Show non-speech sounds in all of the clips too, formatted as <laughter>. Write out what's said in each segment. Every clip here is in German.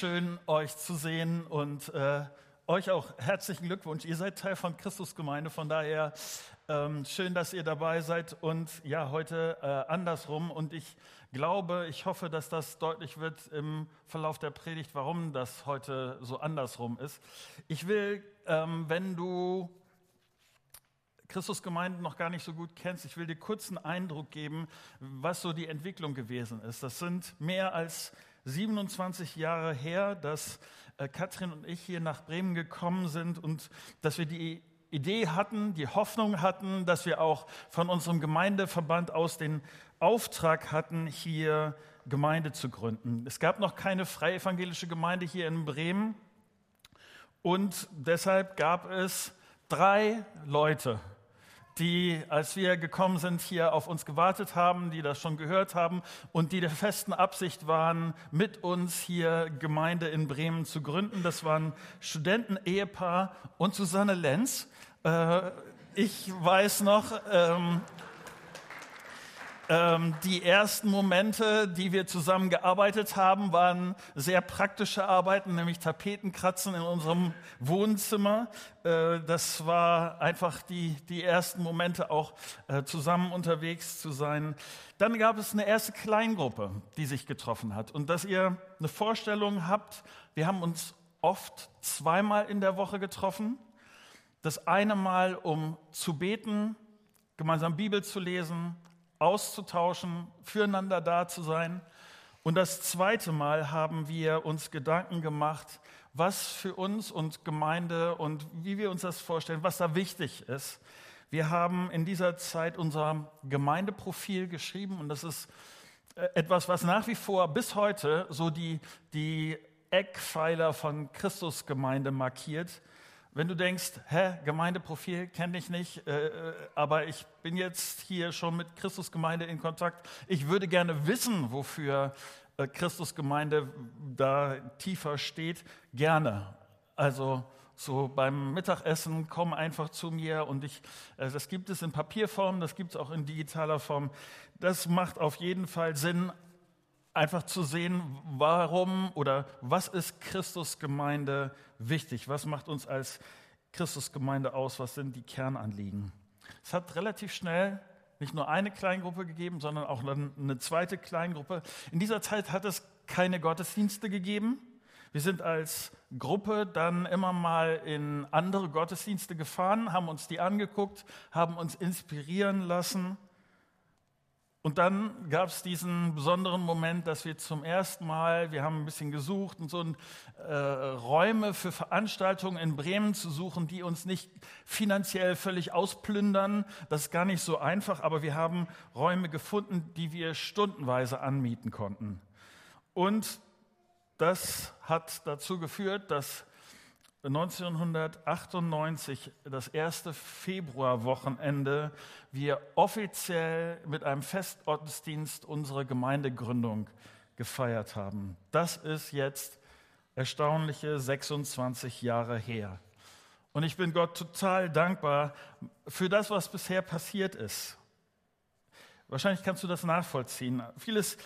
schön, euch zu sehen und äh, euch auch herzlichen Glückwunsch. Ihr seid Teil von Christusgemeinde, von daher ähm, schön, dass ihr dabei seid und ja, heute äh, andersrum. Und ich glaube, ich hoffe, dass das deutlich wird im Verlauf der Predigt, warum das heute so andersrum ist. Ich will, ähm, wenn du Christusgemeinde noch gar nicht so gut kennst, ich will dir kurz einen Eindruck geben, was so die Entwicklung gewesen ist. Das sind mehr als 27 Jahre her, dass äh, Katrin und ich hier nach Bremen gekommen sind und dass wir die Idee hatten, die Hoffnung hatten, dass wir auch von unserem Gemeindeverband aus den Auftrag hatten, hier Gemeinde zu gründen. Es gab noch keine freie evangelische Gemeinde hier in Bremen und deshalb gab es drei Leute, die, als wir gekommen sind, hier auf uns gewartet haben, die das schon gehört haben und die der festen Absicht waren, mit uns hier Gemeinde in Bremen zu gründen. Das waren Studenten-Ehepaar und Susanne Lenz. Äh, ich weiß noch, ähm, ähm, die ersten Momente, die wir zusammen gearbeitet haben, waren sehr praktische Arbeiten, nämlich Tapetenkratzen in unserem Wohnzimmer. Äh, das war einfach die, die ersten Momente, auch äh, zusammen unterwegs zu sein. Dann gab es eine erste Kleingruppe, die sich getroffen hat. Und dass ihr eine Vorstellung habt, wir haben uns oft zweimal in der Woche getroffen. Das eine Mal, um zu beten, gemeinsam Bibel zu lesen, auszutauschen, füreinander da zu sein. Und das zweite Mal haben wir uns Gedanken gemacht, was für uns und Gemeinde und wie wir uns das vorstellen, was da wichtig ist. Wir haben in dieser Zeit unser Gemeindeprofil geschrieben und das ist äh, etwas, was nach wie vor bis heute so die, die Eckpfeiler von Christusgemeinde markiert. Wenn du denkst, hä, Gemeindeprofil kenne ich nicht, äh, äh, aber ich bin jetzt hier schon mit Christusgemeinde in Kontakt. Ich würde gerne wissen, wofür äh, Christusgemeinde da tiefer steht. Gerne. Also so beim Mittagessen komm einfach zu mir und ich, äh, das gibt es in Papierform, das gibt es auch in digitaler Form. Das macht auf jeden Fall Sinn, einfach zu sehen, warum oder was ist Christusgemeinde wichtig? Was macht uns als Christusgemeinde aus? Was sind die Kernanliegen? Es hat relativ schnell nicht nur eine Kleingruppe gegeben, sondern auch eine zweite Kleingruppe. In dieser Zeit hat es keine Gottesdienste gegeben. Wir sind als Gruppe dann immer mal in andere Gottesdienste gefahren, haben uns die angeguckt, haben uns inspirieren lassen und dann gab es diesen besonderen Moment, dass wir zum ersten Mal, wir haben ein bisschen gesucht und so äh, Räume für Veranstaltungen in Bremen zu suchen, die uns nicht finanziell völlig ausplündern. Das ist gar nicht so einfach, aber wir haben Räume gefunden, die wir stundenweise anmieten konnten. Und das hat dazu geführt, dass 1998, das erste Februarwochenende, wir offiziell mit einem Festgottesdienst unsere Gemeindegründung gefeiert haben. Das ist jetzt erstaunliche 26 Jahre her. Und ich bin Gott total dankbar für das, was bisher passiert ist. Wahrscheinlich kannst du das nachvollziehen. Vieles,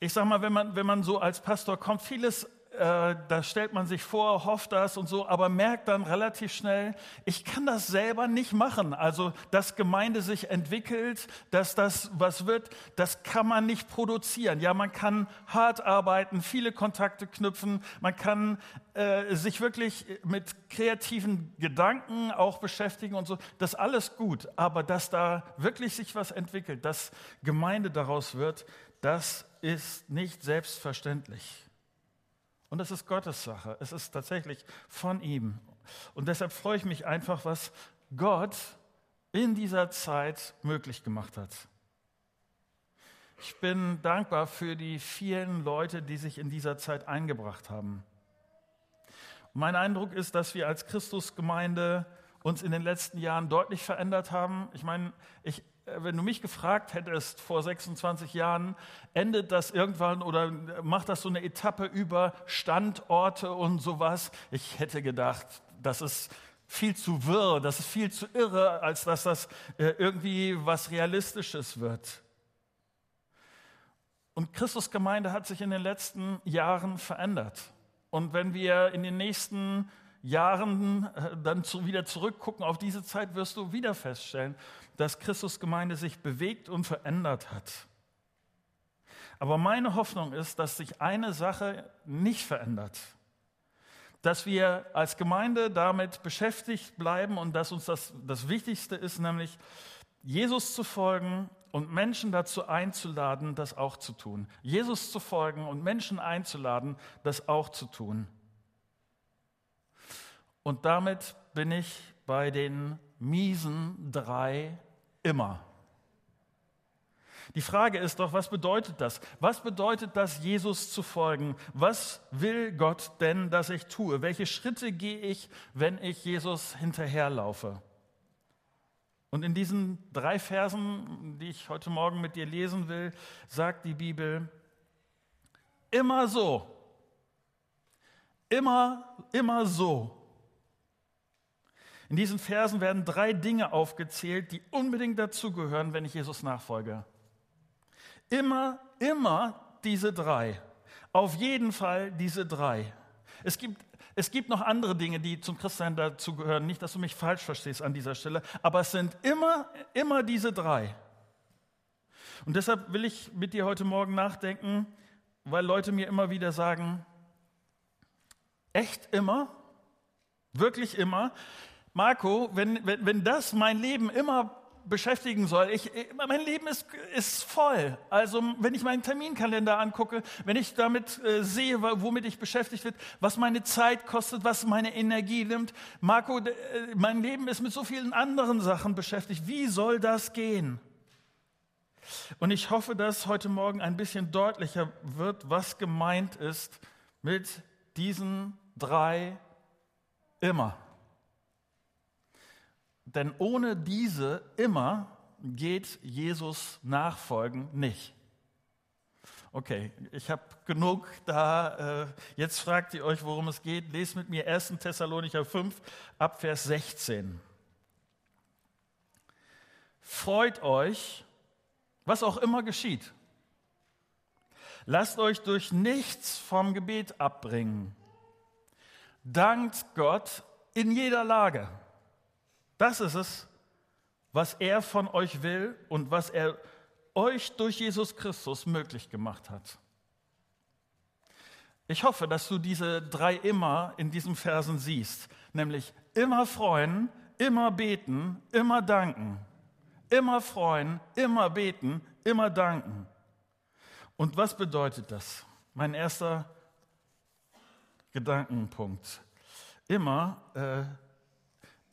ich sag mal, wenn man, wenn man so als Pastor kommt, vieles äh, da stellt man sich vor, hofft das und so, aber merkt dann relativ schnell, ich kann das selber nicht machen. Also, dass Gemeinde sich entwickelt, dass das was wird, das kann man nicht produzieren. Ja, man kann hart arbeiten, viele Kontakte knüpfen, man kann äh, sich wirklich mit kreativen Gedanken auch beschäftigen und so. Das alles gut, aber dass da wirklich sich was entwickelt, dass Gemeinde daraus wird, das ist nicht selbstverständlich. Und das ist Gottes Sache. Es ist tatsächlich von ihm. Und deshalb freue ich mich einfach, was Gott in dieser Zeit möglich gemacht hat. Ich bin dankbar für die vielen Leute, die sich in dieser Zeit eingebracht haben. mein Eindruck ist, dass wir als Christusgemeinde uns in den letzten Jahren deutlich verändert haben. Ich meine, ich wenn du mich gefragt hättest vor 26 Jahren, endet das irgendwann oder macht das so eine Etappe über Standorte und sowas? Ich hätte gedacht, das ist viel zu wirr, das ist viel zu irre, als dass das äh, irgendwie was Realistisches wird. Und Christus Gemeinde hat sich in den letzten Jahren verändert. Und wenn wir in den nächsten Jahren äh, dann wieder zurückgucken auf diese Zeit, wirst du wieder feststellen, dass Christus Gemeinde sich bewegt und verändert hat. Aber meine Hoffnung ist, dass sich eine Sache nicht verändert. Dass wir als Gemeinde damit beschäftigt bleiben und dass uns das, das Wichtigste ist, nämlich Jesus zu folgen und Menschen dazu einzuladen, das auch zu tun. Jesus zu folgen und Menschen einzuladen, das auch zu tun. Und damit bin ich bei den miesen drei immer. Die Frage ist doch, was bedeutet das? Was bedeutet das, Jesus zu folgen? Was will Gott denn, dass ich tue? Welche Schritte gehe ich, wenn ich Jesus hinterherlaufe? Und in diesen drei Versen, die ich heute Morgen mit dir lesen will, sagt die Bibel, immer so, immer, immer so. In diesen Versen werden drei Dinge aufgezählt, die unbedingt dazugehören, wenn ich Jesus nachfolge. Immer, immer diese drei. Auf jeden Fall diese drei. Es gibt, es gibt noch andere Dinge, die zum Christsein dazugehören. Nicht, dass du mich falsch verstehst an dieser Stelle, aber es sind immer, immer diese drei. Und deshalb will ich mit dir heute Morgen nachdenken, weil Leute mir immer wieder sagen, echt immer? Wirklich immer? Marco, wenn, wenn, wenn das mein Leben immer beschäftigen soll. Ich, mein Leben ist, ist voll. Also wenn ich meinen Terminkalender angucke, wenn ich damit äh, sehe, womit ich beschäftigt wird, was meine Zeit kostet, was meine Energie nimmt. Marco, äh, mein Leben ist mit so vielen anderen Sachen beschäftigt. Wie soll das gehen? Und ich hoffe, dass heute Morgen ein bisschen deutlicher wird, was gemeint ist mit diesen drei immer. Denn ohne diese immer geht Jesus nachfolgen nicht. Okay, ich habe genug da. Äh, jetzt fragt ihr euch, worum es geht. Lest mit mir 1. Thessalonicher 5 ab Vers 16. Freut euch, was auch immer geschieht. Lasst euch durch nichts vom Gebet abbringen. Dankt Gott in jeder Lage das ist es, was er von euch will und was er euch durch Jesus Christus möglich gemacht hat. Ich hoffe, dass du diese drei immer in diesen Versen siehst, nämlich immer freuen, immer beten, immer danken. Immer freuen, immer beten, immer danken. Und was bedeutet das? Mein erster Gedankenpunkt. Immer äh,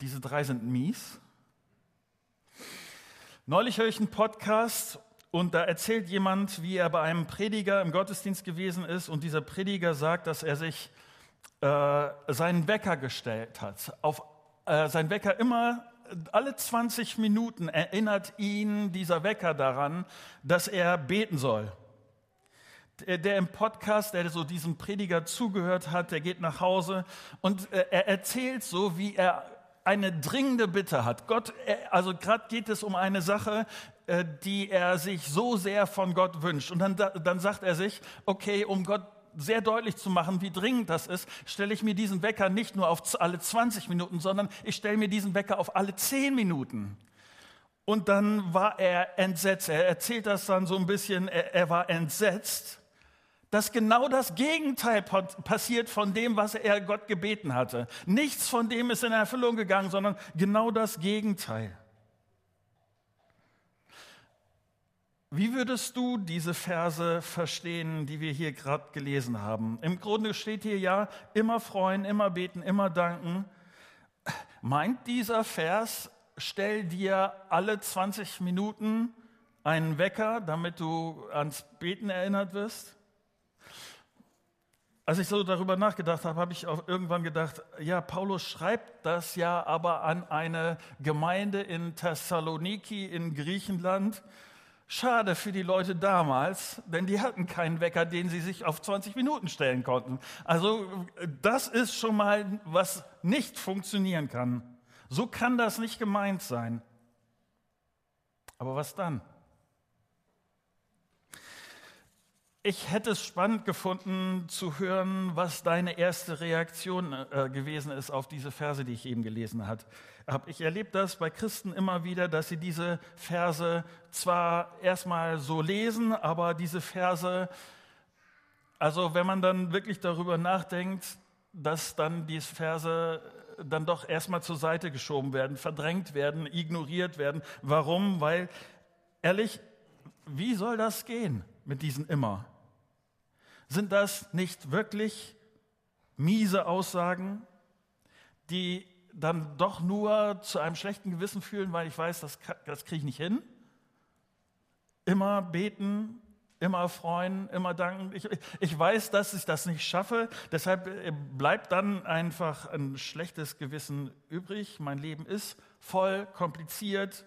diese drei sind mies. Neulich höre ich einen Podcast und da erzählt jemand, wie er bei einem Prediger im Gottesdienst gewesen ist und dieser Prediger sagt, dass er sich äh, seinen Wecker gestellt hat. Auf äh, sein Wecker immer alle 20 Minuten erinnert ihn dieser Wecker daran, dass er beten soll. Der, im Podcast, der so diesem Prediger zugehört hat, der geht nach Hause und äh, er erzählt so, wie er eine dringende Bitte hat. Gott, äh, also gerade geht es um eine Sache, äh, die er sich so sehr von Gott wünscht. Und dann, dann sagt er sich, okay, um Gott sehr deutlich zu machen, wie dringend das ist, stelle ich mir diesen Wecker nicht nur auf alle 20 Minuten, sondern ich stelle mir diesen Wecker auf alle 10 Minuten. Und dann war er entsetzt. Er erzählt das dann so ein bisschen, er, er war entsetzt dass genau das Gegenteil passiert von dem, was er Gott gebeten hatte. Nichts von dem ist in Erfüllung gegangen, sondern genau das Gegenteil. Wie würdest du diese Verse verstehen, die wir hier gerade gelesen haben? Im Grunde steht hier ja, immer freuen, immer beten, immer danken. Meint dieser Vers, stell dir alle 20 Minuten einen Wecker, damit du ans Beten erinnert wirst? Als ich so darüber nachgedacht habe, habe ich auch irgendwann gedacht, ja, Paulus schreibt das ja aber an eine Gemeinde in Thessaloniki in Griechenland. Schade für die Leute damals, denn die hatten keinen Wecker, den sie sich auf 20 Minuten stellen konnten. Also das ist schon mal, was nicht funktionieren kann. So kann das nicht gemeint sein. Aber was dann? Ich hätte es spannend gefunden zu hören, was deine erste Reaktion äh, gewesen ist auf diese Verse, die ich eben gelesen habe. Ich erlebe das bei Christen immer wieder, dass sie diese Verse zwar erstmal so lesen, aber diese Verse, also wenn man dann wirklich darüber nachdenkt, dass dann diese Verse dann doch erstmal zur Seite geschoben werden, verdrängt werden, ignoriert werden. Warum? Weil, ehrlich, wie soll das gehen mit diesen immer? Sind das nicht wirklich miese Aussagen, die dann doch nur zu einem schlechten Gewissen fühlen, weil ich weiß, das, das kriege ich nicht hin? Immer beten, immer freuen, immer danken. Ich, ich weiß, dass ich das nicht schaffe, deshalb äh, bleibt dann einfach ein schlechtes Gewissen übrig. Mein Leben ist voll kompliziert,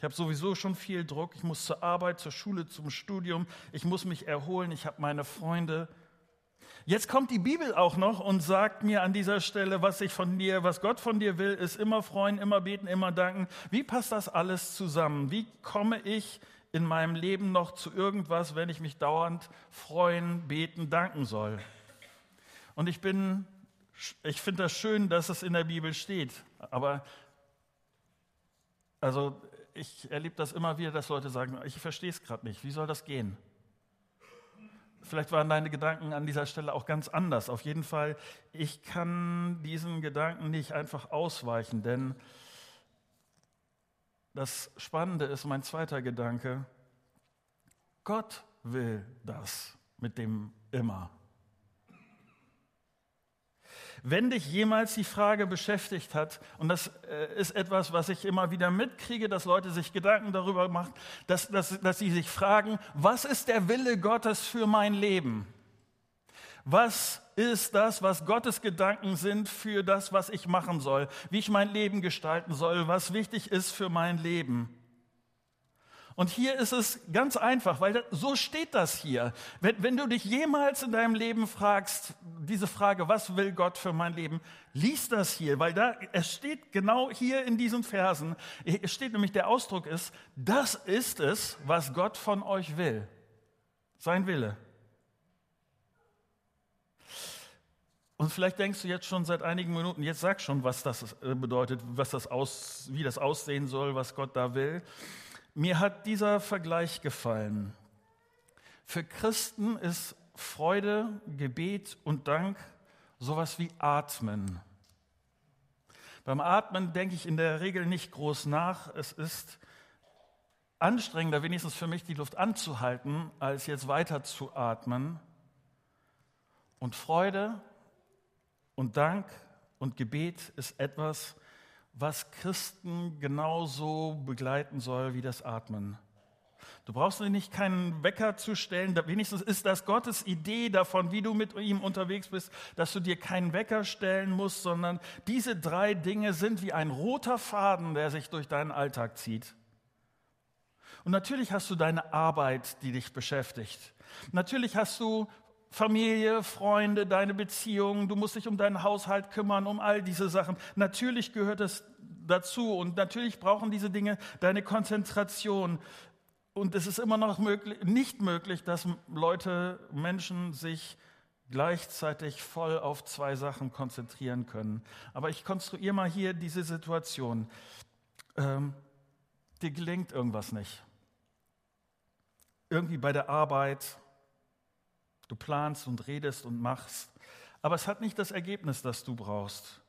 ich habe sowieso schon viel Druck. Ich muss zur Arbeit, zur Schule, zum Studium. Ich muss mich erholen. Ich habe meine Freunde. Jetzt kommt die Bibel auch noch und sagt mir an dieser Stelle, was ich von dir, was Gott von dir will, ist immer freuen, immer beten, immer danken. Wie passt das alles zusammen? Wie komme ich in meinem Leben noch zu irgendwas, wenn ich mich dauernd freuen, beten, danken soll? Und ich bin, ich finde das schön, dass es in der Bibel steht. Aber also ich erlebe das immer wieder, dass Leute sagen, ich verstehe es gerade nicht, wie soll das gehen? Vielleicht waren deine Gedanken an dieser Stelle auch ganz anders. Auf jeden Fall, ich kann diesen Gedanken nicht einfach ausweichen, denn das Spannende ist mein zweiter Gedanke, Gott will das mit dem immer. Wenn dich jemals die Frage beschäftigt hat, und das äh, ist etwas, was ich immer wieder mitkriege, dass Leute sich Gedanken darüber machen, dass, dass, dass sie sich fragen, was ist der Wille Gottes für mein Leben? Was ist das, was Gottes Gedanken sind für das, was ich machen soll, wie ich mein Leben gestalten soll, was wichtig ist für mein Leben? Und hier ist es ganz einfach, weil so steht das hier. Wenn, wenn, du dich jemals in deinem Leben fragst, diese Frage, was will Gott für mein Leben, lies das hier, weil da, es steht genau hier in diesen Versen, es steht nämlich der Ausdruck ist, das ist es, was Gott von euch will. Sein Wille. Und vielleicht denkst du jetzt schon seit einigen Minuten, jetzt sag schon, was das äh, bedeutet, was das aus, wie das aussehen soll, was Gott da will. Mir hat dieser Vergleich gefallen. Für Christen ist Freude, Gebet und Dank sowas wie Atmen. Beim Atmen denke ich in der Regel nicht groß nach. Es ist anstrengender, wenigstens für mich, die Luft anzuhalten, als jetzt weiter zu atmen. Und Freude und Dank und Gebet ist etwas, was Christen genauso begleiten soll wie das Atmen. Du brauchst nicht keinen Wecker zu stellen, wenigstens ist das Gottes Idee davon, wie du mit ihm unterwegs bist, dass du dir keinen Wecker stellen musst, sondern diese drei Dinge sind wie ein roter Faden, der sich durch deinen Alltag zieht. Und natürlich hast du deine Arbeit, die dich beschäftigt. Natürlich hast du Familie, Freunde, deine Beziehungen, du musst dich um deinen Haushalt kümmern, um all diese Sachen. Natürlich gehört es dazu und natürlich brauchen diese Dinge deine Konzentration. Und es ist immer noch möglich, nicht möglich, dass Leute, Menschen sich gleichzeitig voll auf zwei Sachen konzentrieren können. Aber ich konstruiere mal hier diese Situation. Ähm, dir gelingt irgendwas nicht. Irgendwie bei der Arbeit, Du planst und redest und machst, aber es hat nicht das Ergebnis, das du brauchst.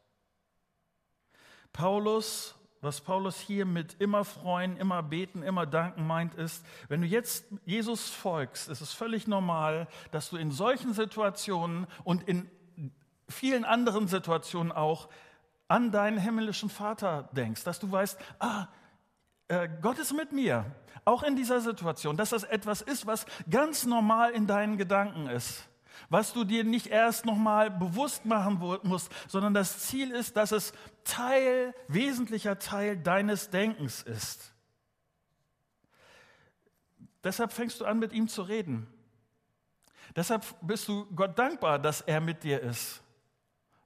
Paulus, was Paulus hier mit immer freuen, immer beten, immer danken meint, ist, wenn du jetzt Jesus folgst, ist es völlig normal, dass du in solchen Situationen und in vielen anderen Situationen auch an deinen himmlischen Vater denkst, dass du weißt, ah, äh, Gott ist mit mir, auch in dieser Situation, dass das etwas ist, was ganz normal in deinen Gedanken ist, was du dir nicht erst nochmal bewusst machen musst, sondern das Ziel ist, dass es Teil, wesentlicher Teil deines Denkens ist. Deshalb fängst du an, mit ihm zu reden. Deshalb bist du Gott dankbar, dass er mit dir ist.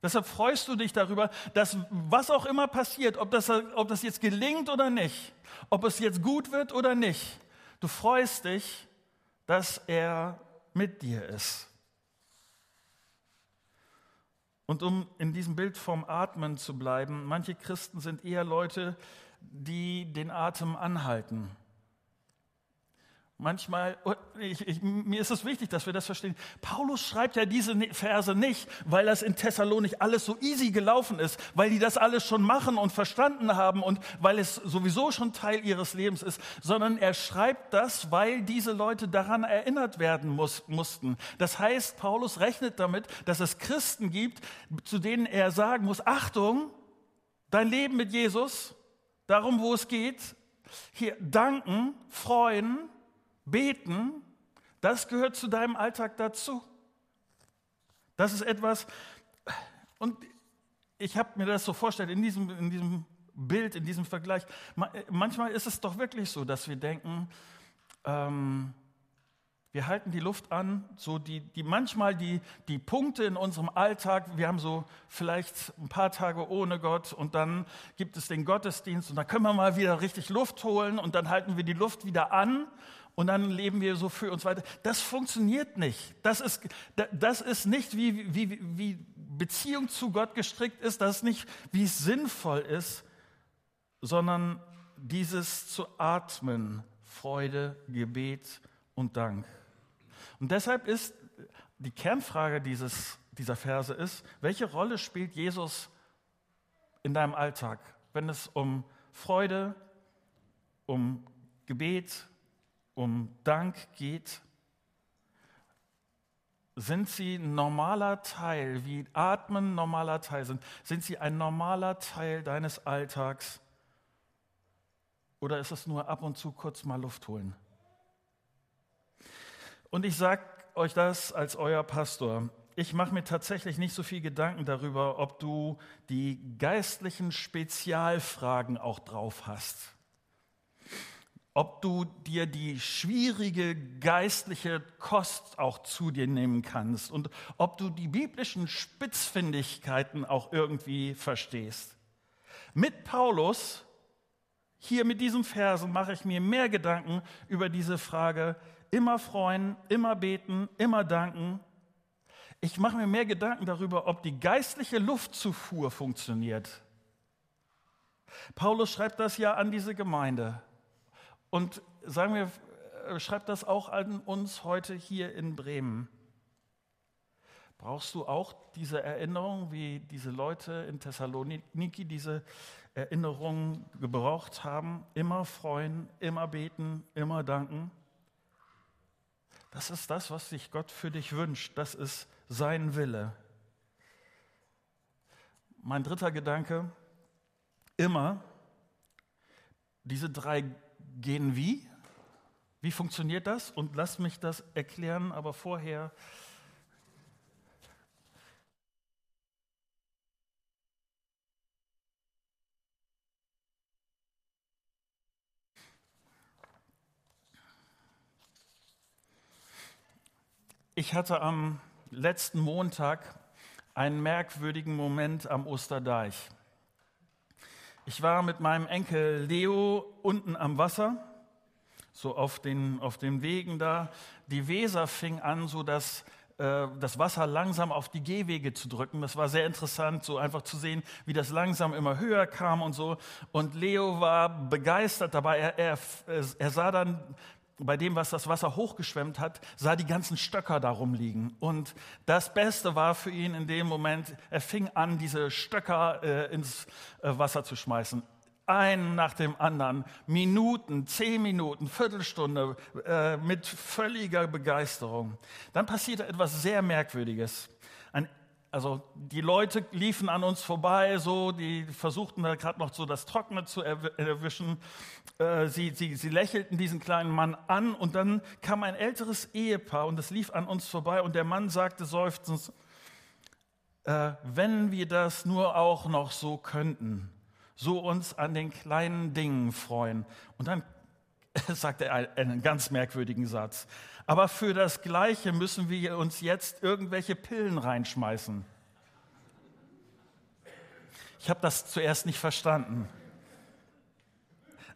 Deshalb freust du dich darüber, dass was auch immer passiert, ob das, ob das jetzt gelingt oder nicht, ob es jetzt gut wird oder nicht, du freust dich, dass er mit dir ist. Und um in diesem Bild vom Atmen zu bleiben, manche Christen sind eher Leute, die den Atem anhalten. Manchmal, ich, ich, mir ist es wichtig, dass wir das verstehen. Paulus schreibt ja diese Verse nicht, weil das in Thessalonik alles so easy gelaufen ist, weil die das alles schon machen und verstanden haben und weil es sowieso schon Teil ihres Lebens ist, sondern er schreibt das, weil diese Leute daran erinnert werden muss, mussten. Das heißt, Paulus rechnet damit, dass es Christen gibt, zu denen er sagen muss, Achtung, dein Leben mit Jesus, darum, wo es geht, hier danken, freuen, Beten, das gehört zu deinem Alltag dazu. Das ist etwas, und ich habe mir das so vorgestellt, in diesem, in diesem Bild, in diesem Vergleich, manchmal ist es doch wirklich so, dass wir denken, ähm, wir halten die Luft an, so die, die manchmal die, die Punkte in unserem Alltag, wir haben so vielleicht ein paar Tage ohne Gott und dann gibt es den Gottesdienst und da können wir mal wieder richtig Luft holen und dann halten wir die Luft wieder an und dann leben wir so für uns weiter. Das funktioniert nicht. Das ist, das ist nicht, wie, wie, wie Beziehung zu Gott gestrickt ist, das ist nicht, wie es sinnvoll ist, sondern dieses zu atmen, Freude, Gebet und Dank. Und deshalb ist die Kernfrage dieses, dieser Verse ist, welche Rolle spielt Jesus in deinem Alltag, wenn es um Freude, um Gebet, um Dank geht, sind sie ein normaler Teil, wie Atmen normaler Teil sind? Sind sie ein normaler Teil deines Alltags? Oder ist es nur ab und zu kurz mal Luft holen? Und ich sage euch das als euer Pastor. Ich mache mir tatsächlich nicht so viel Gedanken darüber, ob du die geistlichen Spezialfragen auch drauf hast ob du dir die schwierige geistliche Kost auch zu dir nehmen kannst und ob du die biblischen Spitzfindigkeiten auch irgendwie verstehst. Mit Paulus, hier mit diesem Versen, mache ich mir mehr Gedanken über diese Frage, immer freuen, immer beten, immer danken. Ich mache mir mehr Gedanken darüber, ob die geistliche Luftzufuhr funktioniert. Paulus schreibt das ja an diese Gemeinde. Und sagen wir, äh, schreibt das auch an uns heute hier in Bremen. Brauchst du auch diese Erinnerung, wie diese Leute in Thessaloniki diese Erinnerung gebraucht haben? Immer freuen, immer beten, immer danken. Das ist das, was sich Gott für dich wünscht. Das ist sein Wille. Mein dritter Gedanke, immer diese drei gehen wie? Wie funktioniert das? Und lass mich das erklären, aber vorher. Ich hatte am letzten Montag einen merkwürdigen Moment am Osterdeich. Ich war mit meinem Enkel Leo unten am Wasser, so auf den, auf den Wegen da. Die Weser fing an, so dass äh, das Wasser langsam auf die Gehwege zu drücken. Das war sehr interessant, so einfach zu sehen, wie das langsam immer höher kam und so. Und Leo war begeistert dabei. Er, er, er sah dann bei dem, was das Wasser hochgeschwemmt hat, sah die ganzen Stöcker darum liegen. Und das Beste war für ihn in dem Moment, er fing an, diese Stöcker äh, ins äh, Wasser zu schmeißen. Einen nach dem anderen, Minuten, zehn Minuten, Viertelstunde, äh, mit völliger Begeisterung. Dann passierte etwas sehr Merkwürdiges. Ein also die Leute liefen an uns vorbei, so, die versuchten da gerade noch so das Trockene zu erwischen. Äh, sie, sie, sie lächelten diesen kleinen Mann an und dann kam ein älteres Ehepaar und es lief an uns vorbei und der Mann sagte seufzend, äh, wenn wir das nur auch noch so könnten, so uns an den kleinen Dingen freuen. Und dann <laughs> sagte er einen ganz merkwürdigen Satz. Aber für das Gleiche müssen wir uns jetzt irgendwelche Pillen reinschmeißen. Ich habe das zuerst nicht verstanden.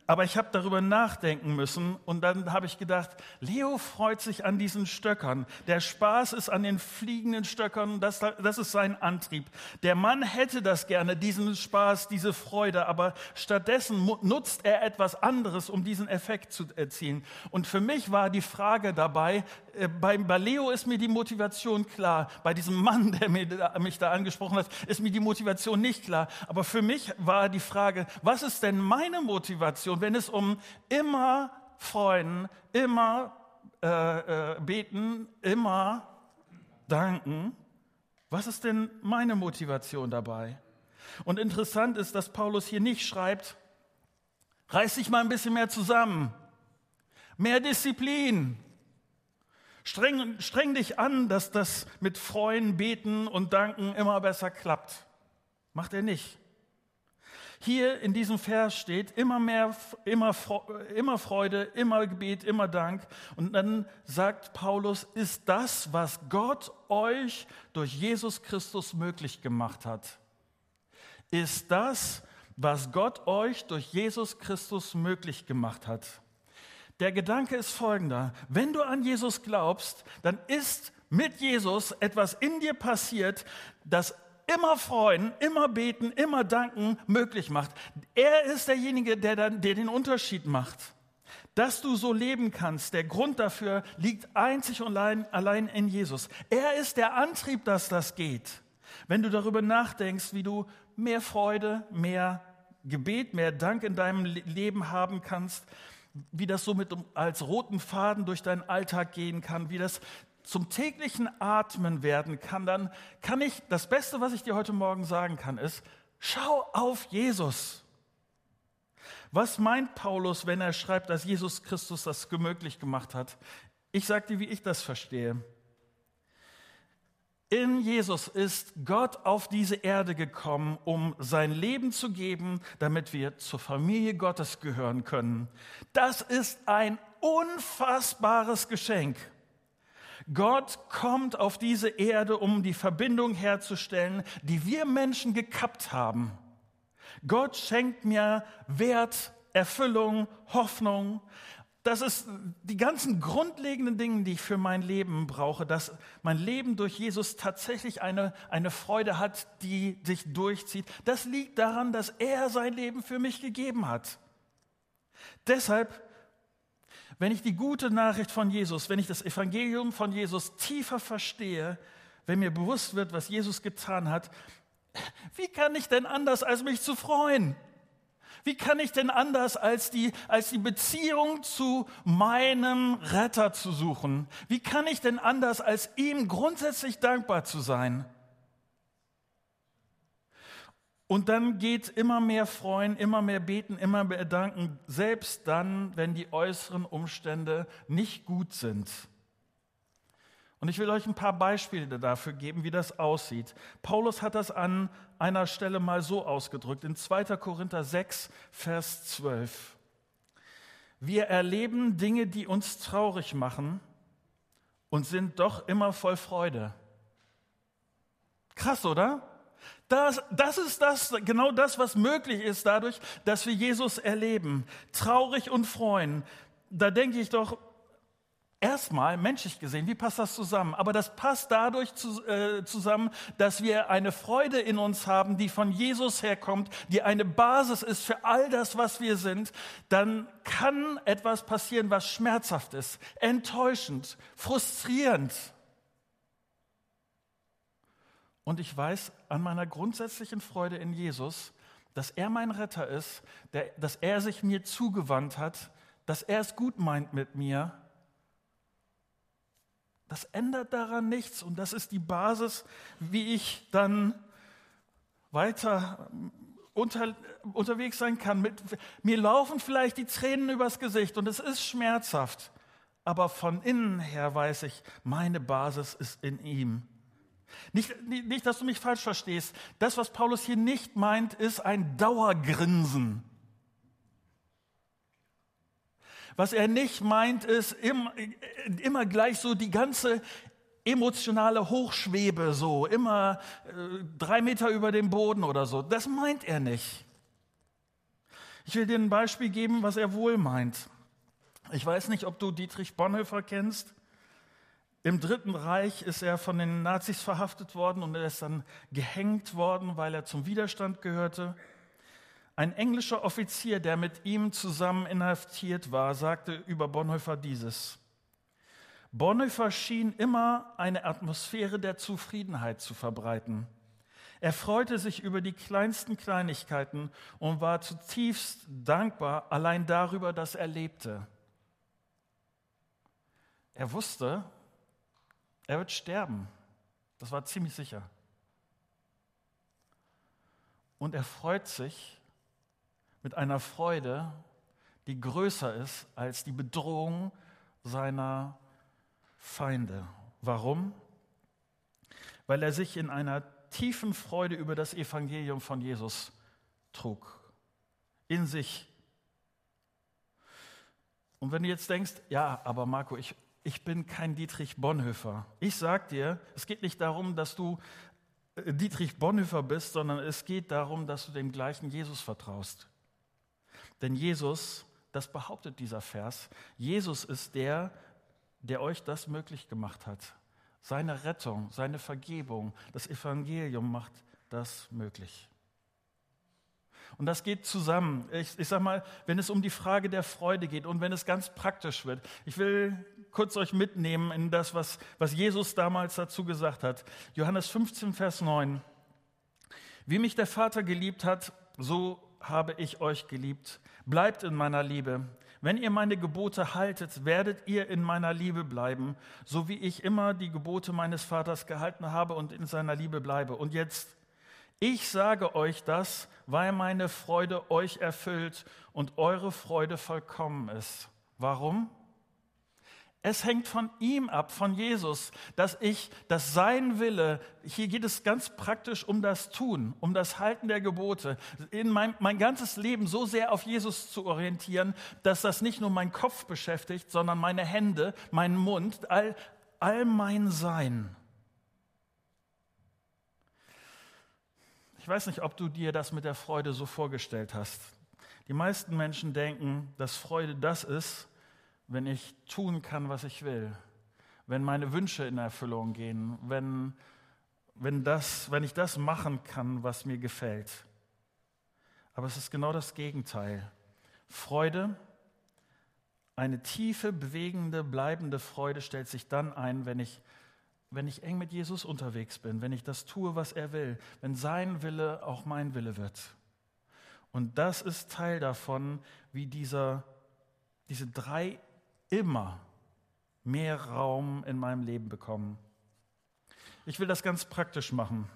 Aber ich habe darüber nachdenken müssen und dann habe ich gedacht, Leo freut sich an diesen Stöckern. Der Spaß ist an den fliegenden Stöckern, das, das ist sein Antrieb. Der Mann hätte das gerne, diesen Spaß, diese Freude, aber stattdessen nutzt er etwas anderes, um diesen Effekt zu erzielen. Und für mich war die Frage dabei, äh, bei, bei Leo ist mir die Motivation klar, bei diesem Mann, der mich da angesprochen hat, ist mir die Motivation nicht klar. Aber für mich war die Frage, was ist denn meine Motivation? Wenn es um immer freuen, immer äh, äh, beten, immer danken, was ist denn meine Motivation dabei? Und interessant ist, dass Paulus hier nicht schreibt, reiß dich mal ein bisschen mehr zusammen, mehr Disziplin, streng, streng dich an, dass das mit Freuen, Beten und Danken immer besser klappt. Macht er nicht. Hier in diesem Vers steht immer mehr, immer, immer Freude, immer Gebet, immer Dank. Und dann sagt Paulus, ist das, was Gott euch durch Jesus Christus möglich gemacht hat. Ist das, was Gott euch durch Jesus Christus möglich gemacht hat. Der Gedanke ist folgender. Wenn du an Jesus glaubst, dann ist mit Jesus etwas in dir passiert, das immer freuen, immer beten, immer danken möglich macht. Er ist derjenige, der, dann, der den Unterschied macht. Dass du so leben kannst, der Grund dafür liegt einzig und allein, allein in Jesus. Er ist der Antrieb, dass das geht. Wenn du darüber nachdenkst, wie du mehr Freude, mehr Gebet, mehr Dank in deinem Leben haben kannst, wie das so mit als roten Faden durch deinen Alltag gehen kann, wie das zum täglichen Atmen werden kann, dann kann ich, das Beste, was ich dir heute Morgen sagen kann, ist, schau auf Jesus. Was meint Paulus, wenn er schreibt, dass Jesus Christus das möglich gemacht hat? Ich sage dir, wie ich das verstehe. In Jesus ist Gott auf diese Erde gekommen, um sein Leben zu geben, damit wir zur Familie Gottes gehören können. Das ist ein unfassbares Geschenk. Gott kommt auf diese Erde, um die Verbindung herzustellen, die wir Menschen gekappt haben. Gott schenkt mir Wert, Erfüllung, Hoffnung. Das ist die ganzen grundlegenden Dinge, die ich für mein Leben brauche, dass mein Leben durch Jesus tatsächlich eine, eine Freude hat, die sich durchzieht. Das liegt daran, dass er sein Leben für mich gegeben hat. Deshalb wenn ich die gute Nachricht von Jesus, wenn ich das Evangelium von Jesus tiefer verstehe, wenn mir bewusst wird, was Jesus getan hat, wie kann ich denn anders, als mich zu freuen? Wie kann ich denn anders, als die, als die Beziehung zu meinem Retter zu suchen? Wie kann ich denn anders, als ihm grundsätzlich dankbar zu sein? Und dann geht immer mehr freuen, immer mehr beten, immer mehr danken, selbst dann, wenn die äußeren Umstände nicht gut sind. Und ich will euch ein paar Beispiele dafür geben, wie das aussieht. Paulus hat das an einer Stelle mal so ausgedrückt, in 2. Korinther 6, Vers 12. Wir erleben Dinge, die uns traurig machen und sind doch immer voll Freude. Krass, oder? Das, das ist das, genau das, was möglich ist dadurch, dass wir Jesus erleben. Traurig und freuen. Da denke ich doch, erstmal menschlich gesehen, wie passt das zusammen? Aber das passt dadurch zu, äh, zusammen, dass wir eine Freude in uns haben, die von Jesus herkommt, die eine Basis ist für all das, was wir sind. Dann kann etwas passieren, was schmerzhaft ist, enttäuschend, frustrierend. Und ich weiß an meiner grundsätzlichen Freude in Jesus, dass er mein Retter ist, der, dass er sich mir zugewandt hat, dass er es gut meint mit mir. Das ändert daran nichts und das ist die Basis, wie ich dann weiter unter, unterwegs sein kann. Mit, mir laufen vielleicht die Tränen übers Gesicht und es ist schmerzhaft, aber von innen her weiß ich, meine Basis ist in ihm. Nicht, nicht, dass du mich falsch verstehst. Das, was Paulus hier nicht meint, ist ein Dauergrinsen. Was er nicht meint, ist immer, immer gleich so die ganze emotionale Hochschwebe, so immer äh, drei Meter über dem Boden oder so. Das meint er nicht. Ich will dir ein Beispiel geben, was er wohl meint. Ich weiß nicht, ob du Dietrich Bonhoeffer kennst. Im Dritten Reich ist er von den Nazis verhaftet worden und er ist dann gehängt worden, weil er zum Widerstand gehörte. Ein englischer Offizier, der mit ihm zusammen inhaftiert war, sagte über Bonhoeffer dieses. Bonhoeffer schien immer eine Atmosphäre der Zufriedenheit zu verbreiten. Er freute sich über die kleinsten Kleinigkeiten und war zutiefst dankbar allein darüber, dass er lebte. Er wusste, er wird sterben. Das war ziemlich sicher. Und er freut sich mit einer Freude, die größer ist als die Bedrohung seiner Feinde. Warum? Weil er sich in einer tiefen Freude über das Evangelium von Jesus trug. In sich. Und wenn du jetzt denkst, ja, aber Marco, ich, ich bin kein Dietrich Bonhoeffer. Ich sag dir, es geht nicht darum, dass du äh, Dietrich Bonhoeffer bist, sondern es geht darum, dass du dem gleichen Jesus vertraust. Denn Jesus, das behauptet dieser Vers, Jesus ist der, der euch das möglich gemacht hat. Seine Rettung, seine Vergebung, das Evangelium macht das möglich. Und das geht zusammen. Ich, ich sage mal, wenn es um die Frage der Freude geht und wenn es ganz praktisch wird. Ich will kurz euch mitnehmen in das, was, was Jesus damals dazu gesagt hat. Johannes 15, Vers 9. Wie mich der Vater geliebt hat, so habe ich euch geliebt. Bleibt in meiner Liebe. Wenn ihr meine Gebote haltet, werdet ihr in meiner Liebe bleiben, so wie ich immer die Gebote meines Vaters gehalten habe und in seiner Liebe bleibe. Und jetzt, ich sage euch das, weil meine Freude euch erfüllt und eure Freude vollkommen ist. Warum? Es hängt von ihm ab, von Jesus, dass ich, dass sein Wille, hier geht es ganz praktisch um das Tun, um das Halten der Gebote, in mein, mein ganzes Leben so sehr auf Jesus zu orientieren, dass das nicht nur mein Kopf beschäftigt, sondern meine Hände, meinen Mund, all, all mein Sein. Ich weiß nicht, ob du dir das mit der Freude so vorgestellt hast. Die meisten Menschen denken, dass Freude das ist, wenn ich tun kann, was ich will, wenn meine Wünsche in Erfüllung gehen, wenn, wenn, das, wenn ich das machen kann, was mir gefällt. Aber es ist genau das Gegenteil. Freude, eine tiefe, bewegende, bleibende Freude stellt sich dann ein, wenn ich, wenn ich eng mit Jesus unterwegs bin, wenn ich das tue, was er will, wenn sein Wille auch mein Wille wird. Und das ist Teil davon, wie dieser, diese drei immer mehr Raum in meinem Leben bekommen. Ich will das ganz praktisch machen.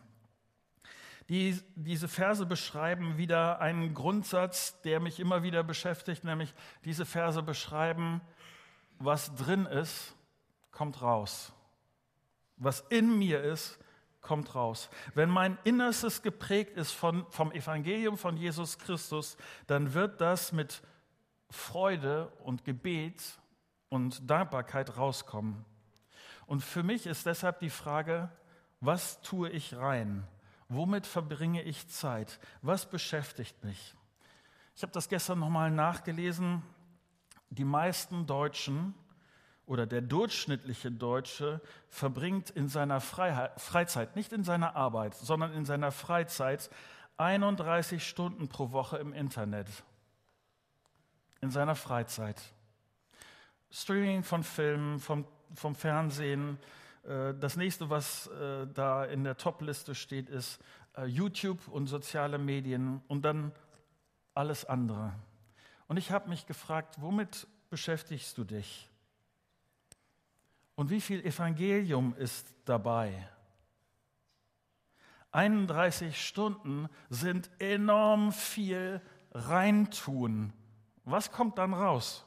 Die, diese Verse beschreiben wieder einen Grundsatz, der mich immer wieder beschäftigt, nämlich diese Verse beschreiben, was drin ist, kommt raus. Was in mir ist, kommt raus. Wenn mein Innerstes geprägt ist von, vom Evangelium von Jesus Christus, dann wird das mit Freude und Gebet und Dankbarkeit rauskommen. Und für mich ist deshalb die Frage, was tue ich rein? Womit verbringe ich Zeit? Was beschäftigt mich? Ich habe das gestern nochmal nachgelesen. Die meisten Deutschen oder der durchschnittliche Deutsche verbringt in seiner Freiheit, Freizeit, nicht in seiner Arbeit, sondern in seiner Freizeit 31 Stunden pro Woche im Internet. In seiner Freizeit. Streaming von Filmen, vom, vom Fernsehen. Äh, das nächste, was äh, da in der Top-Liste steht, ist äh, YouTube und soziale Medien und dann alles andere. Und ich habe mich gefragt, womit beschäftigst du dich? Und wie viel Evangelium ist dabei? 31 Stunden sind enorm viel reintun. Was kommt dann raus?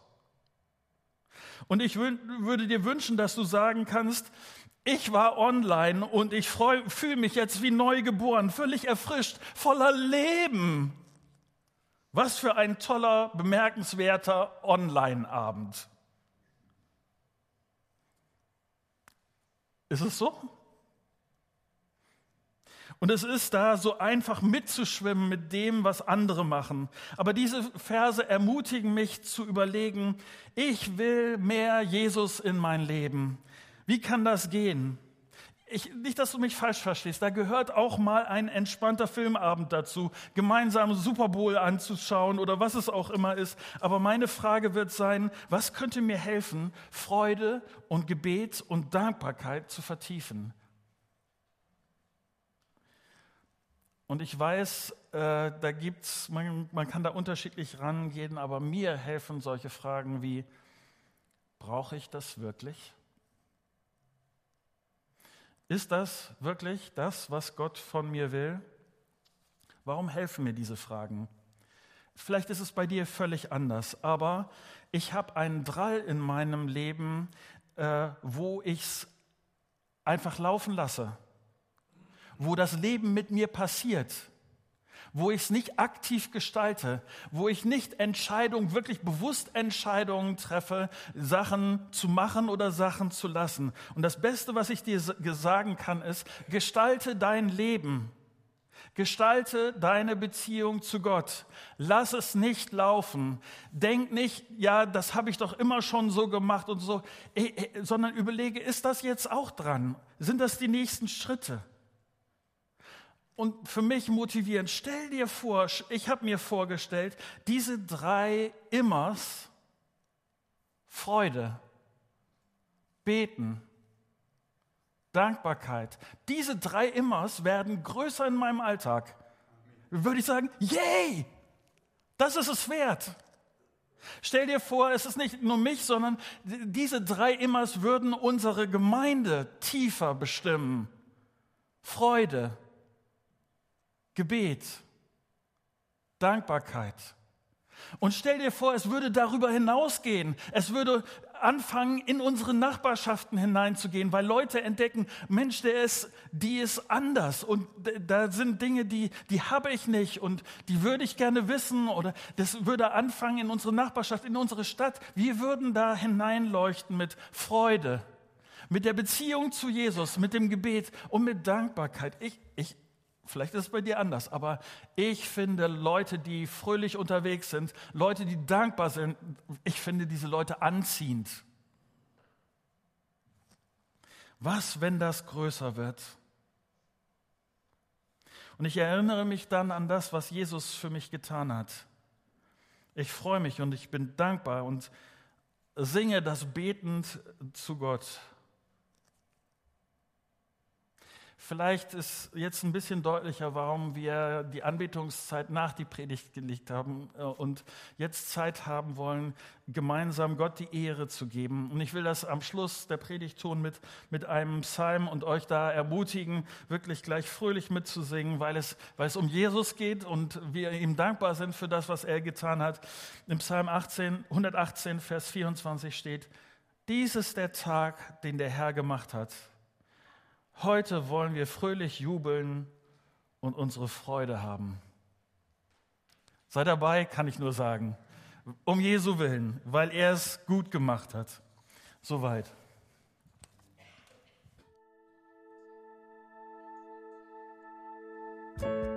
Und ich würde dir wünschen, dass du sagen kannst, ich war online und ich fühle mich jetzt wie neu geboren, völlig erfrischt, voller Leben. Was für ein toller, bemerkenswerter Online-Abend. Ist es so? Und es ist da so einfach mitzuschwimmen mit dem, was andere machen. Aber diese Verse ermutigen mich zu überlegen, ich will mehr Jesus in mein Leben. Wie kann das gehen? Ich, nicht, dass du mich falsch verstehst, da gehört auch mal ein entspannter Filmabend dazu, gemeinsam Super Bowl anzuschauen oder was es auch immer ist. Aber meine Frage wird sein, was könnte mir helfen, Freude und Gebet und Dankbarkeit zu vertiefen? Und ich weiß, äh, da gibt's, man, man kann da unterschiedlich rangehen, aber mir helfen solche Fragen wie, brauche ich das wirklich? Ist das wirklich das, was Gott von mir will? Warum helfen mir diese Fragen? Vielleicht ist es bei dir völlig anders, aber ich habe einen Drall in meinem Leben, äh, wo ich es einfach laufen lasse wo das Leben mit mir passiert, wo ich es nicht aktiv gestalte, wo ich nicht Entscheidungen, wirklich bewusst Entscheidungen treffe, Sachen zu machen oder Sachen zu lassen. Und das Beste, was ich dir sagen kann, ist, gestalte dein Leben. Gestalte deine Beziehung zu Gott. Lass es nicht laufen. Denk nicht, ja, das habe ich doch immer schon so gemacht und so, sondern überlege, ist das jetzt auch dran? Sind das die nächsten Schritte? Und für mich motivierend. Stell dir vor, ich habe mir vorgestellt, diese drei Immers, Freude, Beten, Dankbarkeit, diese drei Immers werden größer in meinem Alltag. Würde ich sagen, yay, das ist es wert. Stell dir vor, es ist nicht nur mich, sondern diese drei Immers würden unsere Gemeinde tiefer bestimmen. Freude, Gebet, Dankbarkeit. Und stell dir vor, es würde darüber hinausgehen. Es würde anfangen, in unsere Nachbarschaften hineinzugehen, weil Leute entdecken, Mensch, der ist, die ist anders und da sind Dinge, die, die habe ich nicht und die würde ich gerne wissen oder das würde anfangen in unsere Nachbarschaft, in unsere Stadt. Wir würden da hineinleuchten mit Freude, mit der Beziehung zu Jesus, mit dem Gebet und mit Dankbarkeit. Ich, ich, Vielleicht ist es bei dir anders, aber ich finde Leute, die fröhlich unterwegs sind, Leute, die dankbar sind, ich finde diese Leute anziehend. Was, wenn das größer wird? Und ich erinnere mich dann an das, was Jesus für mich getan hat. Ich freue mich und ich bin dankbar und singe das betend zu Gott. Vielleicht ist jetzt ein bisschen deutlicher, warum wir die Anbetungszeit nach die Predigt gelegt haben äh, und jetzt Zeit haben wollen, gemeinsam Gott die Ehre zu geben. Und ich will das am Schluss der Predigt tun mit, mit einem Psalm und euch da ermutigen, wirklich gleich fröhlich mitzusingen, weil es, weil es um Jesus geht und wir ihm dankbar sind für das, was er getan hat. Im Psalm 18, 118, Vers 24 steht, dies ist der Tag, den der Herr gemacht hat Heute wollen wir fröhlich jubeln und unsere Freude haben. Sei dabei, kann ich nur sagen, um Jesu willen, weil er es gut gemacht hat. Soweit. thank